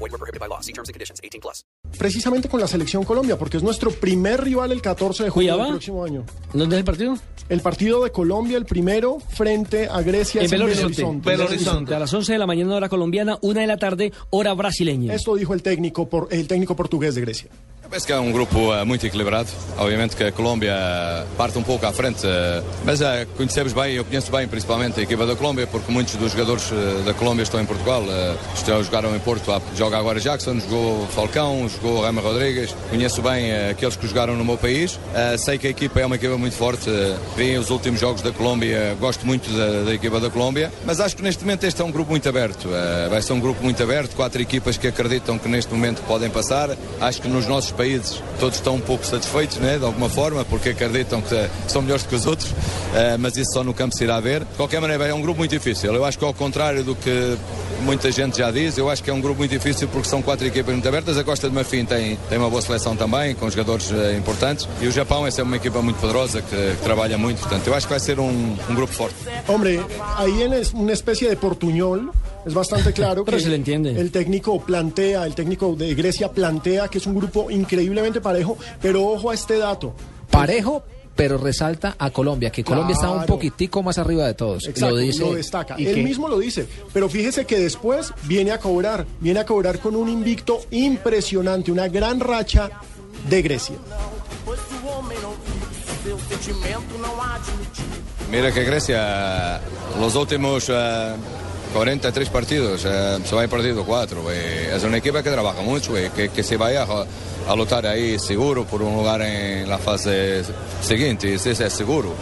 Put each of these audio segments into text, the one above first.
Void were prohibited by law. See terms and conditions. 18 plus. precisamente con la selección Colombia, porque es nuestro primer rival el 14 de julio del próximo año. ¿Dónde es el partido? El partido de Colombia, el primero, frente a Grecia En Belo Horizonte. Belo Horizonte. A las 11 de la mañana hora colombiana, una de la tarde hora brasileña. Esto dijo el técnico, por, el técnico portugués de Grecia. Penso que é um grupo eh, muito equilibrado. Obviamente que a Colômbia parte um pouco à frente, eh, mas eh, conhecemos bem, eu conheço bem principalmente a equipa da Colômbia, porque muitos dos jogadores da Colômbia estão em Portugal. jogaram em Porto, joga agora Jackson, jogou Falcão, jogou Rama Rodrigues. Conheço bem aqueles que jogaram no meu país. Sei que a equipa é uma equipa muito forte. Vi os últimos jogos da Colômbia, gosto muito da, da equipa da Colômbia, mas acho que neste momento este é um grupo muito aberto. Vai ser um grupo muito aberto, quatro equipas que acreditam que neste momento podem passar. Acho que nos nossos países todos estão um pouco satisfeitos, né, de alguma forma, porque acreditam que são melhores que os outros, eh, mas isso só no campo se irá ver. De qualquer maneira, é um grupo muito difícil. Eu acho que ao contrário do que muita gente já diz, eu acho que é um grupo muito difícil porque são quatro equipas muito abertas. A Costa de Marfim tem, tem uma boa seleção também, com jogadores eh, importantes, e o Japão é sempre uma equipa muito poderosa que, que trabalha muito. Portanto, eu acho que vai ser um, um grupo forte. Hombre, ahí en es- una especie de portuñol es bastante claro que Pero se le entiende. el técnico plantea, el técnico de Grecia plantea que es un grupo increíblemente parejo, pero ojo a este dato. Parejo, pero resalta a Colombia, que Colombia está un poquitico más arriba de todos. Exacto, lo dice. destaca. y Él mismo lo dice. Pero fíjese que después viene a cobrar, viene a cobrar con un invicto impresionante, una gran racha de Grecia. Mira que Grecia, los últimos eh, 43 partidos, eh, solo ha perdido 4. es una equipa que trabaja mucho y que, que se vaya a, a luchar ahí seguro por un lugar en la fase siguiente. Eso es seguro.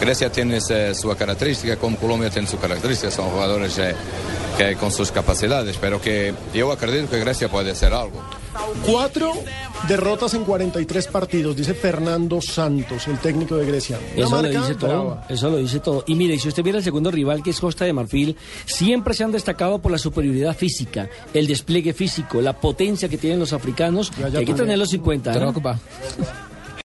Grecia tiene su característica, como Colombia tiene su característica, son jugadores eh, que con sus capacidades, pero que yo acredito que Grecia puede hacer algo. Cuatro derrotas en 43 partidos, dice Fernando Santos, el técnico de Grecia. Una Eso lo dice todo, brava. eso lo dice todo. Y mire, si usted viera el segundo rival, que es Costa de Marfil, siempre se han destacado por la superioridad física, el despliegue físico, la potencia que tienen los africanos, que hay que tenerlos en cuenta. ¿eh?